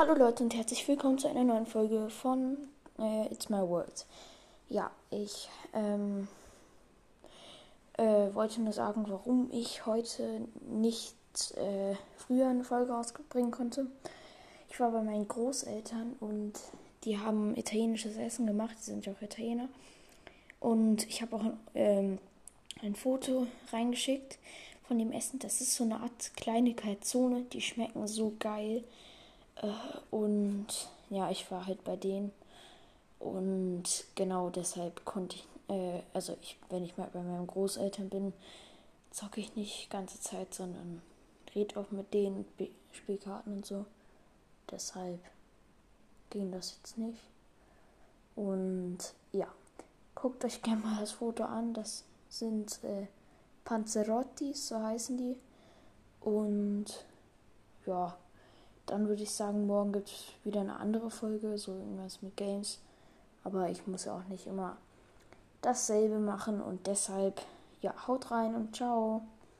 Hallo Leute und herzlich willkommen zu einer neuen Folge von äh, It's My World. Ja, ich ähm, äh, wollte nur sagen, warum ich heute nicht äh, früher eine Folge rausbringen konnte. Ich war bei meinen Großeltern und die haben italienisches Essen gemacht, die sind ja auch Italiener. Und ich habe auch ähm, ein Foto reingeschickt von dem Essen. Das ist so eine Art Kleinigkeitszone, die schmecken so geil. Äh, und ja, ich war halt bei denen. Und genau deshalb konnte ich, äh, also ich, wenn ich mal bei meinen Großeltern bin, zocke ich nicht ganze Zeit, sondern red auch mit denen, Spielkarten und so. Deshalb ging das jetzt nicht. Und ja, guckt euch gerne mal das Foto an. Das sind äh, Panzerotti, so heißen die. Und ja, dann würde ich sagen, morgen gibt es wieder eine andere Folge, so irgendwas mit Games. Aber ich muss ja auch nicht immer dasselbe machen und deshalb, ja, haut rein und ciao.